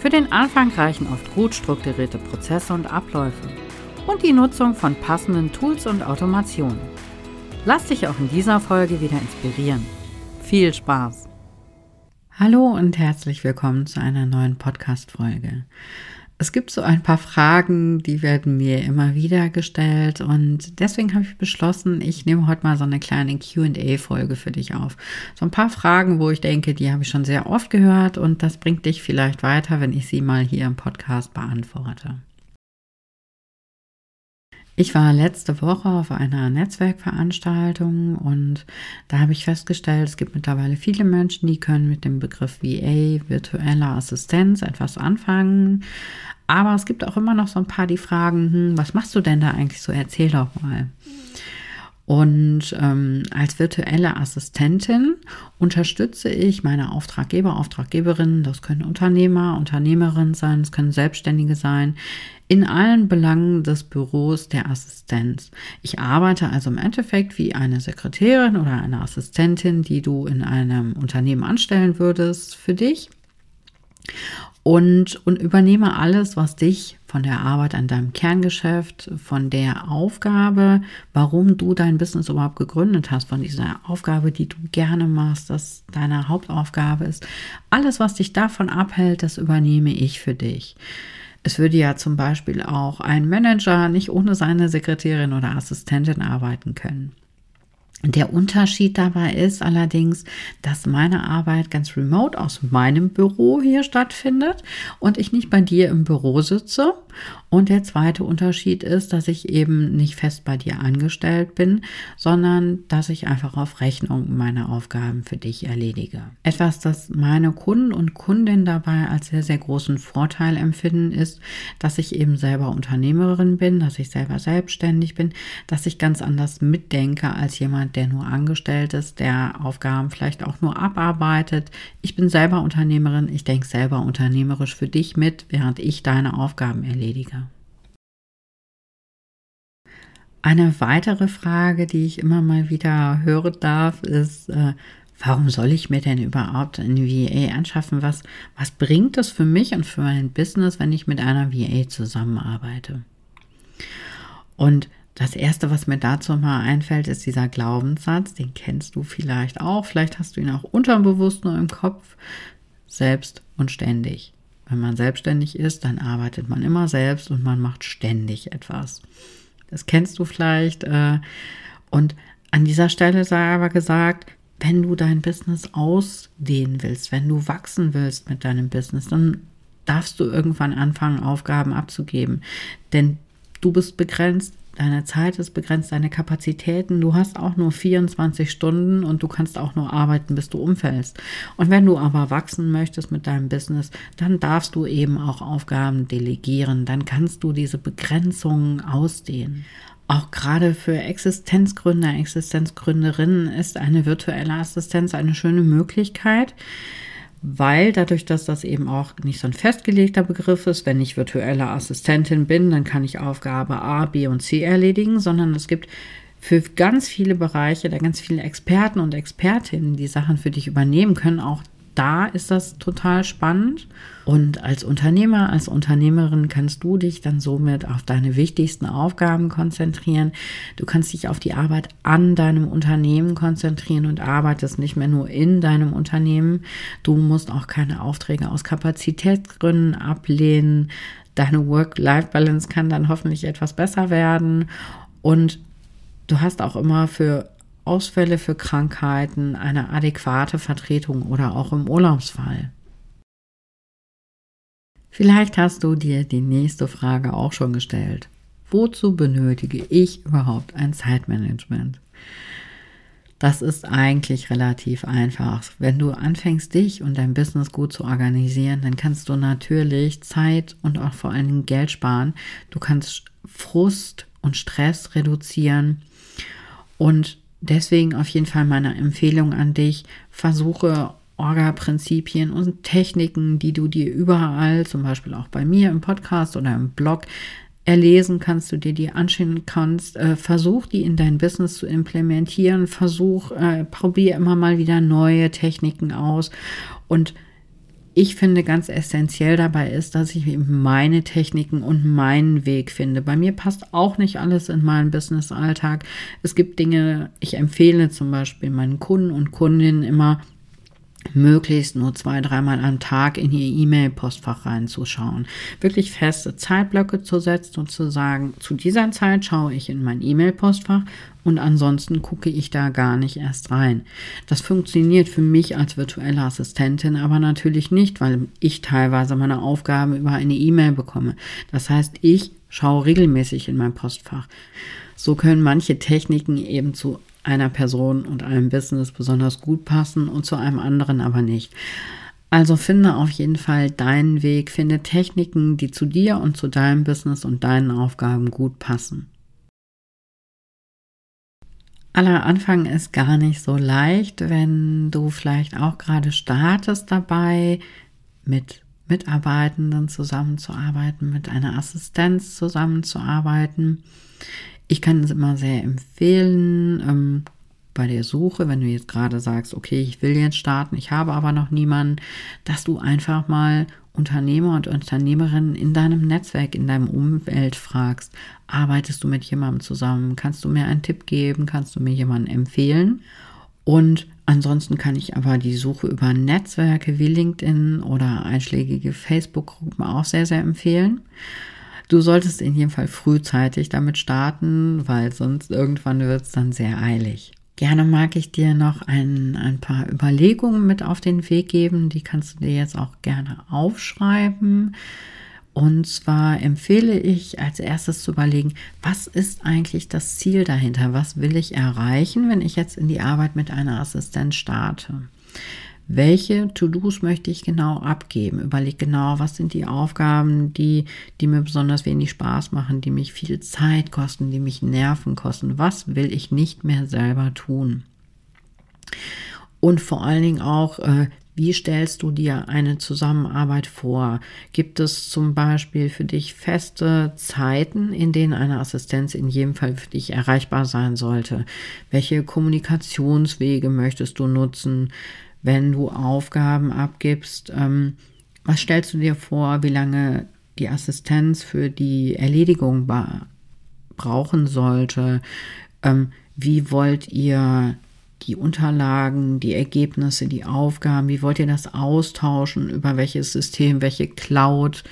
Für den Anfang reichen oft gut strukturierte Prozesse und Abläufe und die Nutzung von passenden Tools und Automationen. Lass dich auch in dieser Folge wieder inspirieren. Viel Spaß! Hallo und herzlich willkommen zu einer neuen Podcast-Folge. Es gibt so ein paar Fragen, die werden mir immer wieder gestellt und deswegen habe ich beschlossen, ich nehme heute mal so eine kleine QA-Folge für dich auf. So ein paar Fragen, wo ich denke, die habe ich schon sehr oft gehört und das bringt dich vielleicht weiter, wenn ich sie mal hier im Podcast beantworte. Ich war letzte Woche auf einer Netzwerkveranstaltung und da habe ich festgestellt, es gibt mittlerweile viele Menschen, die können mit dem Begriff VA, virtuelle Assistenz, etwas anfangen. Aber es gibt auch immer noch so ein paar, die fragen, hm, was machst du denn da eigentlich so? Erzähl doch mal. Und ähm, als virtuelle Assistentin unterstütze ich meine Auftraggeber, Auftraggeberinnen, das können Unternehmer, Unternehmerinnen sein, das können Selbstständige sein, in allen Belangen des Büros der Assistenz. Ich arbeite also im Endeffekt wie eine Sekretärin oder eine Assistentin, die du in einem Unternehmen anstellen würdest für dich und, und übernehme alles, was dich von der Arbeit an deinem Kerngeschäft, von der Aufgabe, warum du dein Business überhaupt gegründet hast, von dieser Aufgabe, die du gerne machst, das deine Hauptaufgabe ist. Alles, was dich davon abhält, das übernehme ich für dich. Es würde ja zum Beispiel auch ein Manager nicht ohne seine Sekretärin oder Assistentin arbeiten können. Der Unterschied dabei ist allerdings, dass meine Arbeit ganz remote aus meinem Büro hier stattfindet und ich nicht bei dir im Büro sitze. Und der zweite Unterschied ist, dass ich eben nicht fest bei dir angestellt bin, sondern dass ich einfach auf Rechnung meine Aufgaben für dich erledige. Etwas, das meine Kunden und Kundinnen dabei als sehr, sehr großen Vorteil empfinden, ist, dass ich eben selber Unternehmerin bin, dass ich selber selbstständig bin, dass ich ganz anders mitdenke als jemand, jemand, der nur angestellt ist, der Aufgaben vielleicht auch nur abarbeitet. Ich bin selber Unternehmerin, ich denke selber unternehmerisch für dich mit, während ich deine Aufgaben erledige. Eine weitere Frage, die ich immer mal wieder hören darf, ist, äh, warum soll ich mir denn überhaupt ein VA anschaffen? Was, was bringt es für mich und für mein Business, wenn ich mit einer VA zusammenarbeite? Und das erste, was mir dazu mal einfällt, ist dieser Glaubenssatz, den kennst du vielleicht auch, vielleicht hast du ihn auch unterbewusst nur im Kopf, selbst und ständig. Wenn man selbstständig ist, dann arbeitet man immer selbst und man macht ständig etwas. Das kennst du vielleicht. Äh, und an dieser Stelle sei aber gesagt, wenn du dein Business ausdehnen willst, wenn du wachsen willst mit deinem Business, dann darfst du irgendwann anfangen, Aufgaben abzugeben. Denn du bist begrenzt, Deine Zeit ist begrenzt, deine Kapazitäten. Du hast auch nur 24 Stunden und du kannst auch nur arbeiten, bis du umfällst. Und wenn du aber wachsen möchtest mit deinem Business, dann darfst du eben auch Aufgaben delegieren. Dann kannst du diese Begrenzungen ausdehnen. Auch gerade für Existenzgründer, Existenzgründerinnen ist eine virtuelle Assistenz eine schöne Möglichkeit, weil dadurch, dass das eben auch nicht so ein festgelegter Begriff ist, wenn ich virtuelle Assistentin bin, dann kann ich Aufgabe A, B und C erledigen, sondern es gibt für ganz viele Bereiche, da ganz viele Experten und Expertinnen, die Sachen für dich übernehmen können, auch da ist das total spannend. Und als Unternehmer, als Unternehmerin kannst du dich dann somit auf deine wichtigsten Aufgaben konzentrieren. Du kannst dich auf die Arbeit an deinem Unternehmen konzentrieren und arbeitest nicht mehr nur in deinem Unternehmen. Du musst auch keine Aufträge aus Kapazitätsgründen ablehnen. Deine Work-Life-Balance kann dann hoffentlich etwas besser werden. Und du hast auch immer für Ausfälle für Krankheiten, eine adäquate Vertretung oder auch im Urlaubsfall. Vielleicht hast du dir die nächste Frage auch schon gestellt. Wozu benötige ich überhaupt ein Zeitmanagement? Das ist eigentlich relativ einfach. Wenn du anfängst, dich und dein Business gut zu organisieren, dann kannst du natürlich Zeit und auch vor Dingen Geld sparen. Du kannst Frust und Stress reduzieren. Und deswegen auf jeden Fall meine Empfehlung an dich, versuche Orga-Prinzipien und Techniken, die du dir überall, zum Beispiel auch bei mir im Podcast oder im Blog, erlesen kannst, du dir die anschauen kannst. Äh, versuch die in dein Business zu implementieren. Versuch, äh, probier immer mal wieder neue Techniken aus. Und ich finde ganz essentiell dabei ist, dass ich eben meine Techniken und meinen Weg finde. Bei mir passt auch nicht alles in meinen Business-Alltag. Es gibt Dinge, ich empfehle zum Beispiel meinen Kunden und Kundinnen immer, möglichst nur zwei, dreimal am Tag in ihr E-Mail-Postfach reinzuschauen. Wirklich feste Zeitblöcke zu setzen und zu sagen, zu dieser Zeit schaue ich in mein E-Mail-Postfach und ansonsten gucke ich da gar nicht erst rein. Das funktioniert für mich als virtuelle Assistentin aber natürlich nicht, weil ich teilweise meine Aufgaben über eine E-Mail bekomme. Das heißt, ich schaue regelmäßig in mein Postfach. So können manche Techniken eben zu einer Person und einem Business besonders gut passen und zu einem anderen aber nicht. Also finde auf jeden Fall deinen Weg, finde Techniken, die zu dir und zu deinem Business und deinen Aufgaben gut passen. Aller Anfang ist gar nicht so leicht, wenn du vielleicht auch gerade startest dabei, mit Mitarbeitenden zusammenzuarbeiten, mit einer Assistenz zusammenzuarbeiten. Ich kann es immer sehr empfehlen, ähm, bei der Suche, wenn du jetzt gerade sagst, okay, ich will jetzt starten, ich habe aber noch niemanden, dass du einfach mal Unternehmer und Unternehmerinnen in deinem Netzwerk, in deinem Umfeld fragst, arbeitest du mit jemandem zusammen? Kannst du mir einen Tipp geben? Kannst du mir jemanden empfehlen? Und ansonsten kann ich aber die Suche über Netzwerke wie LinkedIn oder einschlägige Facebook-Gruppen auch sehr, sehr empfehlen. Du solltest in jedem Fall frühzeitig damit starten, weil sonst irgendwann wird es dann sehr eilig. Gerne mag ich dir noch ein, ein paar Überlegungen mit auf den Weg geben. Die kannst du dir jetzt auch gerne aufschreiben. Und zwar empfehle ich als erstes zu überlegen, was ist eigentlich das Ziel dahinter? Was will ich erreichen, wenn ich jetzt in die Arbeit mit einer Assistenz starte? Welche To-Dos möchte ich genau abgeben. Überleg genau, was sind die Aufgaben, die, die mir besonders wenig Spaß machen, die mich viel Zeit kosten, die mich Nerven kosten. Was will ich nicht mehr selber tun? Und vor allen Dingen auch, äh, wie stellst du dir eine Zusammenarbeit vor? Gibt es zum Beispiel für dich feste Zeiten, in denen eine Assistenz in jedem Fall für dich erreichbar sein sollte? Welche Kommunikationswege möchtest du nutzen? Wenn du Aufgaben abgibst, ähm, was stellst du dir vor, wie lange die Assistenz für die Erledigung brauchen sollte? Ähm, wie wollt ihr die Unterlagen, die Ergebnisse, die Aufgaben, wie wollt ihr das austauschen, über welches System, welche Cloud?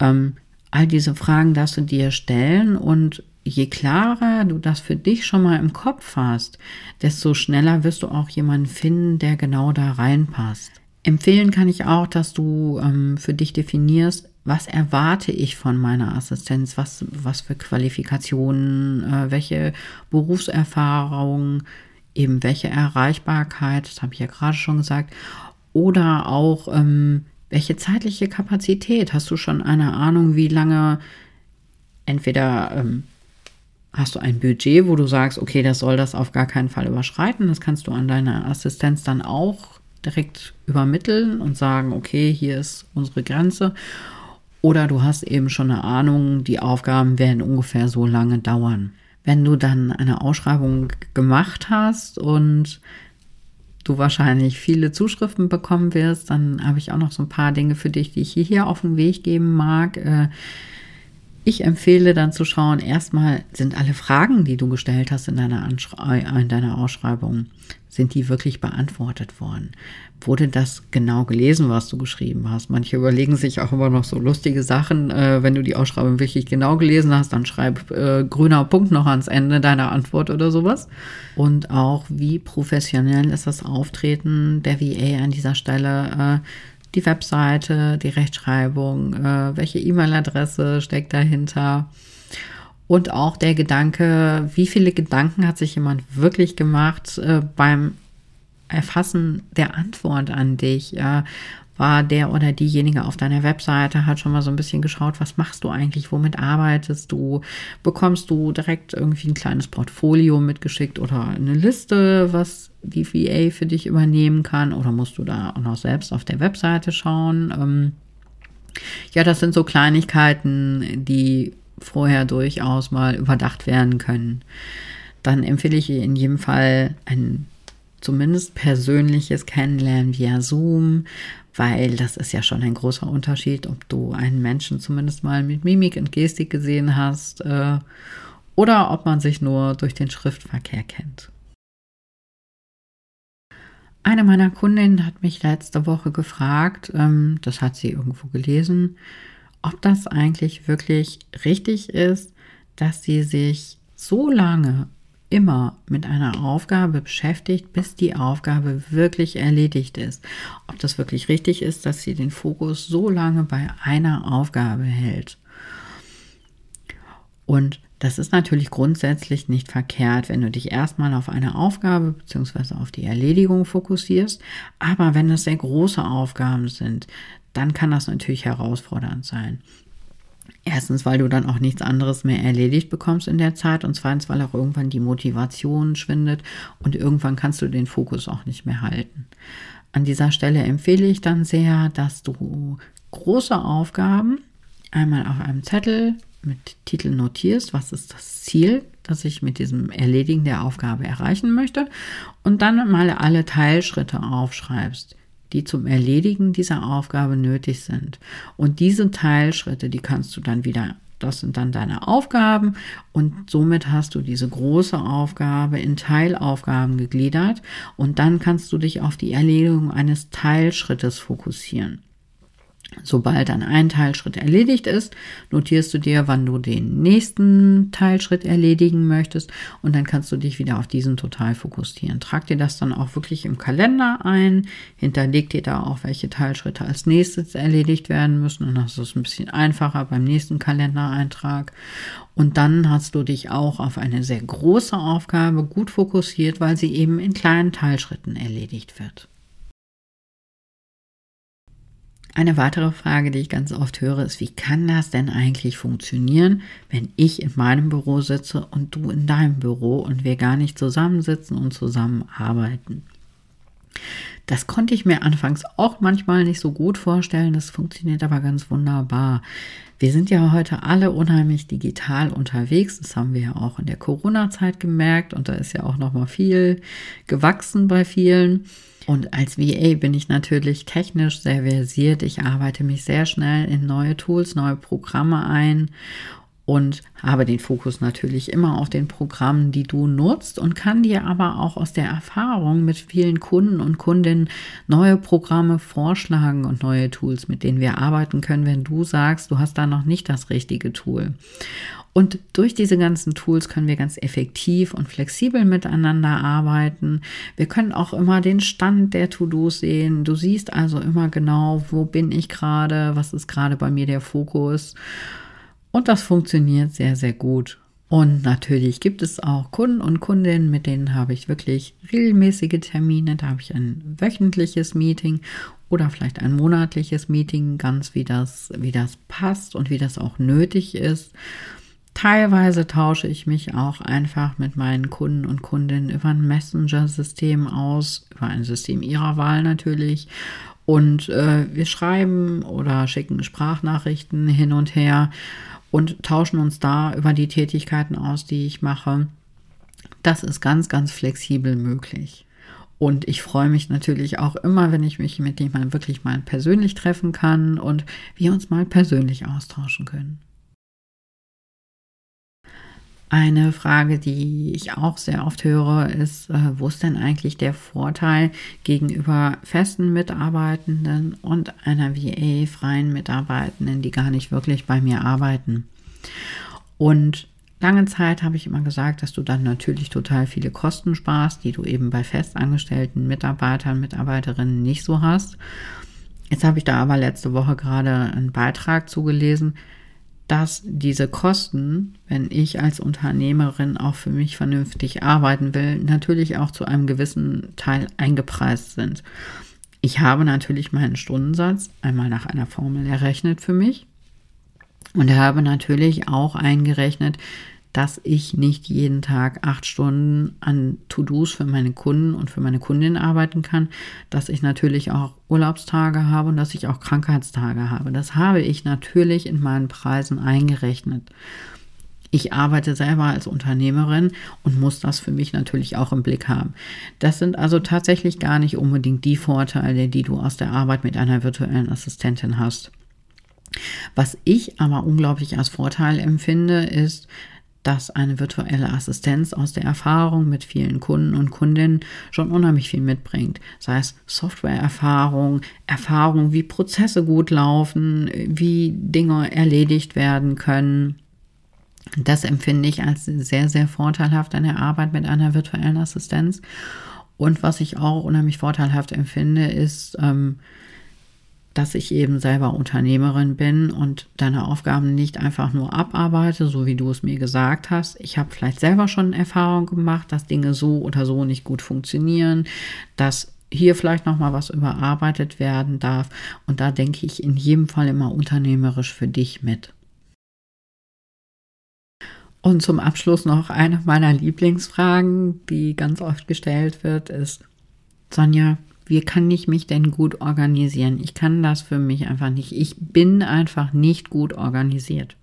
Ähm, all diese Fragen darfst du dir stellen und je klarer du das für dich schon mal im Kopf hast, desto schneller wirst du auch jemanden finden, der genau da reinpasst. Empfehlen kann ich auch, dass du ähm, für dich definierst, was erwarte ich von meiner Assistenz, was, was für Qualifikationen, äh, welche Berufserfahrung, eben welche Erreichbarkeit, das habe ich ja gerade schon gesagt, oder auch ähm, welche zeitliche Kapazität. Hast du schon eine Ahnung, wie lange entweder ähm, hast du ein Budget, wo du sagst, okay, das soll das auf gar keinen Fall überschreiten. Das kannst du an deine Assistenz dann auch direkt übermitteln und sagen, okay, hier ist unsere Grenze. Oder du hast eben schon eine Ahnung, die Aufgaben werden ungefähr so lange dauern. Wenn du dann eine Ausschreibung gemacht hast und du wahrscheinlich viele Zuschriften bekommen wirst, dann habe ich auch noch so ein paar Dinge für dich, die ich hier auf den Weg geben mag. Äh, ich empfehle dann zu schauen, erstmal sind alle Fragen, die du gestellt hast in deiner, in deiner Ausschreibung, sind die wirklich beantwortet worden? Wurde das genau gelesen, was du geschrieben hast? Manche überlegen sich auch immer noch so lustige Sachen. Äh, wenn du die Ausschreibung wirklich genau gelesen hast, dann schreib äh, grüner Punkt noch ans Ende deiner Antwort oder sowas. Und auch, wie professionell ist das Auftreten der VA an dieser Stelle? Äh, die Webseite, die Rechtschreibung, äh, welche E-Mail-Adresse steckt dahinter. Und auch der Gedanke, wie viele Gedanken hat sich jemand wirklich gemacht äh, beim Erfassen der Antwort an dich? Äh, war der oder diejenige auf deiner Webseite, hat schon mal so ein bisschen geschaut, was machst du eigentlich, womit arbeitest du, bekommst du direkt irgendwie ein kleines Portfolio mitgeschickt oder eine Liste, was die VA für dich übernehmen kann oder musst du da auch noch selbst auf der Webseite schauen. Ähm, ja, das sind so Kleinigkeiten, die vorher durchaus mal überdacht werden können. Dann empfehle ich in jedem Fall ein zumindest persönliches Kennenlernen via Zoom, weil das ist ja schon ein großer Unterschied, ob du einen Menschen zumindest mal mit Mimik und Gestik gesehen hast äh, oder ob man sich nur durch den Schriftverkehr kennt. Eine meiner Kundinnen hat mich letzte Woche gefragt, ähm, das hat sie irgendwo gelesen, ob das eigentlich wirklich richtig ist, dass sie sich so lange immer mit einer Aufgabe beschäftigt, bis die Aufgabe wirklich erledigt ist. Ob das wirklich richtig ist, dass sie den Fokus so lange bei einer Aufgabe hält. Und das ist natürlich grundsätzlich nicht verkehrt, wenn du dich erstmal auf eine Aufgabe bzw. auf die Erledigung fokussierst. Aber wenn es sehr große Aufgaben sind, dann kann das natürlich herausfordernd sein. Erstens, weil du dann auch nichts anderes mehr erledigt bekommst in der Zeit und zweitens, weil auch irgendwann die Motivation schwindet und irgendwann kannst du den Fokus auch nicht mehr halten. An dieser Stelle empfehle ich dann sehr, dass du große Aufgaben einmal auf einem Zettel mit Titel notierst, was ist das Ziel, das ich mit diesem Erledigen der Aufgabe erreichen möchte? Und dann mal alle Teilschritte aufschreibst die zum Erledigen dieser Aufgabe nötig sind. Und diese Teilschritte, die kannst du dann wieder das sind dann deine Aufgaben und somit hast du diese große Aufgabe in Teilaufgaben gegliedert und dann kannst du dich auf die Erledigung eines Teilschrittes fokussieren. Sobald dann ein Teilschritt erledigt ist, notierst du dir, wann du den nächsten Teilschritt erledigen möchtest und dann kannst du dich wieder auf diesen total fokussieren. Trag dir das dann auch wirklich im Kalender ein, hinterleg dir da auch, welche Teilschritte als nächstes erledigt werden müssen und das ist ein bisschen einfacher beim nächsten Kalendereintrag. Und dann hast du dich auch auf eine sehr große Aufgabe gut fokussiert, weil sie eben in kleinen Teilschritten erledigt wird. Eine weitere Frage, die ich ganz oft höre, ist, wie kann das denn eigentlich funktionieren, wenn ich in meinem Büro sitze und du in deinem Büro und wir gar nicht zusammensitzen und zusammenarbeiten? Das konnte ich mir anfangs auch manchmal nicht so gut vorstellen, das funktioniert aber ganz wunderbar. Wir sind ja heute alle unheimlich digital unterwegs, das haben wir ja auch in der Corona-Zeit gemerkt und da ist ja auch noch mal viel gewachsen bei vielen. Und als VA bin ich natürlich technisch sehr versiert. Ich arbeite mich sehr schnell in neue Tools, neue Programme ein und habe den Fokus natürlich immer auf den Programmen, die du nutzt und kann dir aber auch aus der Erfahrung mit vielen Kunden und Kundinnen neue Programme vorschlagen und neue Tools, mit denen wir arbeiten können, wenn du sagst, du hast da noch nicht das richtige Tool. Und durch diese ganzen Tools können wir ganz effektiv und flexibel miteinander arbeiten. Wir können auch immer den Stand der To-Dos sehen. Du siehst also immer genau, wo bin ich gerade, was ist gerade bei mir der Fokus. Und das funktioniert sehr, sehr gut. Und natürlich gibt es auch Kunden und Kundinnen, mit denen habe ich wirklich regelmäßige Termine. Da habe ich ein wöchentliches Meeting oder vielleicht ein monatliches Meeting, ganz wie das, wie das passt und wie das auch nötig ist. Teilweise tausche ich mich auch einfach mit meinen Kunden und Kundinnen über ein Messenger-System aus, über ein System ihrer Wahl natürlich. Und äh, wir schreiben oder schicken Sprachnachrichten hin und her und tauschen uns da über die Tätigkeiten aus, die ich mache. Das ist ganz, ganz flexibel möglich. Und ich freue mich natürlich auch immer, wenn ich mich mit jemandem wirklich mal persönlich treffen kann und wir uns mal persönlich austauschen können. Eine Frage, die ich auch sehr oft höre, ist, äh, wo ist denn eigentlich der Vorteil gegenüber festen Mitarbeitenden und einer VA freien Mitarbeitenden, die gar nicht wirklich bei mir arbeiten? Und lange Zeit habe ich immer gesagt, dass du dann natürlich total viele Kosten sparst, die du eben bei festangestellten Mitarbeitern, Mitarbeiterinnen nicht so hast. Jetzt habe ich da aber letzte Woche gerade einen Beitrag zugelesen, dass diese Kosten, wenn ich als Unternehmerin auch für mich vernünftig arbeiten will, natürlich auch zu einem gewissen Teil eingepreist sind. Ich habe natürlich meinen Stundensatz einmal nach einer Formel errechnet für mich und habe natürlich auch eingerechnet, dass ich nicht jeden Tag acht Stunden an To-Dos für meine Kunden und für meine Kundin arbeiten kann, dass ich natürlich auch Urlaubstage habe und dass ich auch Krankheitstage habe. Das habe ich natürlich in meinen Preisen eingerechnet. Ich arbeite selber als Unternehmerin und muss das für mich natürlich auch im Blick haben. Das sind also tatsächlich gar nicht unbedingt die Vorteile, die du aus der Arbeit mit einer virtuellen Assistentin hast. Was ich aber unglaublich als Vorteil empfinde, ist, dass eine virtuelle Assistenz aus der Erfahrung mit vielen Kunden und Kundinnen schon unheimlich viel mitbringt. Sei es Softwareerfahrung, Erfahrung, wie Prozesse gut laufen, wie Dinge erledigt werden können. Das empfinde ich als sehr, sehr vorteilhaft an der Arbeit mit einer virtuellen Assistenz. Und was ich auch unheimlich vorteilhaft empfinde, ist, ähm, dass ich eben selber Unternehmerin bin und deine Aufgaben nicht einfach nur abarbeite, so wie du es mir gesagt hast. Ich habe vielleicht selber schon Erfahrung gemacht, dass Dinge so oder so nicht gut funktionieren, dass hier vielleicht noch mal was überarbeitet werden darf und da denke ich in jedem Fall immer unternehmerisch für dich mit. Und zum Abschluss noch eine meiner Lieblingsfragen, die ganz oft gestellt wird, ist Sonja, wie kann ich mich denn gut organisieren? Ich kann das für mich einfach nicht. Ich bin einfach nicht gut organisiert.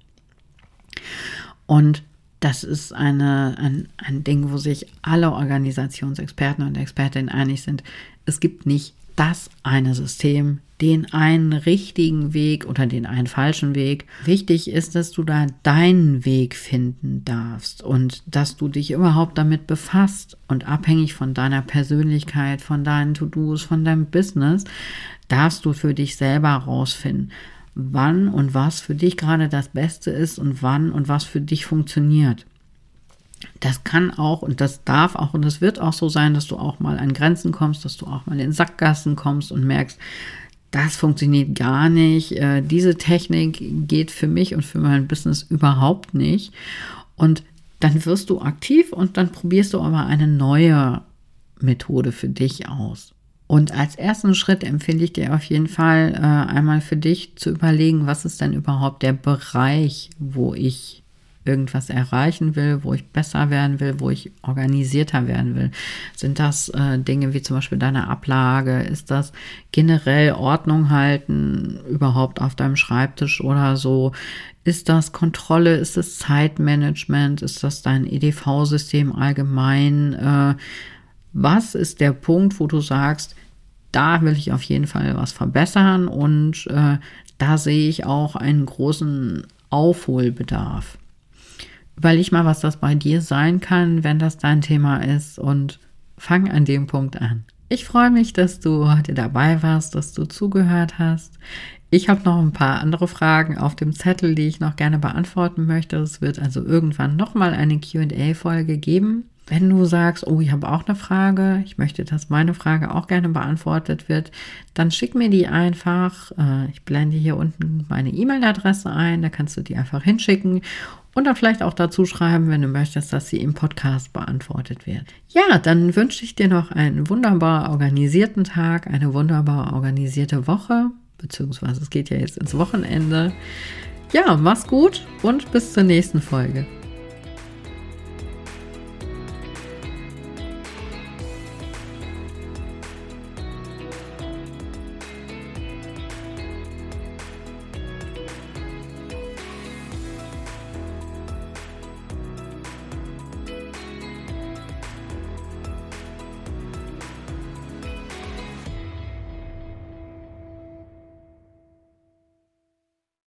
Und das ist eine, ein, ein Ding, wo sich alle Organisationsexperten und Expertinnen einig sind. Es gibt nicht das eine System, den einen richtigen Weg oder den einen falschen Weg. Wichtig ist, dass du da deinen Weg finden darfst und dass du dich überhaupt damit befasst und abhängig von deiner Persönlichkeit, von deinen To-Dos, von deinem Business, darfst du für dich selber rausfinden, wann und was für dich gerade das Beste ist und wann und was für dich funktioniert. Das kann auch und das darf auch und das wird auch so sein, dass du auch mal an Grenzen kommst, dass du auch mal in Sackgassen kommst und merkst, das funktioniert gar nicht. Äh, diese Technik geht für mich und für mein Business überhaupt nicht. Und dann wirst du aktiv und dann probierst du aber eine neue Methode für dich aus. Und als ersten Schritt empfehle ich dir auf jeden Fall äh, einmal für dich zu überlegen, was ist denn überhaupt der Bereich, wo ich irgendwas erreichen will, wo ich besser werden will, wo ich organisierter werden will? Sind das äh, Dinge wie zum Beispiel deine Ablage? Ist das generell Ordnung halten überhaupt auf deinem Schreibtisch oder so? Ist das Kontrolle? Ist das Zeitmanagement? Ist das dein EDV-System allgemein? Äh, was ist der Punkt, wo du sagst, da will ich auf jeden Fall was verbessern und äh, da sehe ich auch einen großen Aufholbedarf. Überleg mal, was das bei dir sein kann, wenn das dein Thema ist und fang an dem Punkt an. Ich freue mich, dass du heute dabei warst, dass du zugehört hast. Ich habe noch ein paar andere Fragen auf dem Zettel, die ich noch gerne beantworten möchte. Es wird also irgendwann nochmal eine QA-Folge geben. Wenn du sagst, oh, ich habe auch eine Frage, ich möchte, dass meine Frage auch gerne beantwortet wird, dann schick mir die einfach. Äh, ich blende hier unten meine E-Mail-Adresse ein, da kannst du die einfach hinschicken und dann vielleicht auch dazu schreiben, wenn du möchtest, dass sie im Podcast beantwortet wird. Ja, dann wünsche ich dir noch einen wunderbar organisierten Tag, eine wunderbar organisierte Woche, beziehungsweise es geht ja jetzt ins Wochenende. Ja, mach's gut und bis zur nächsten Folge.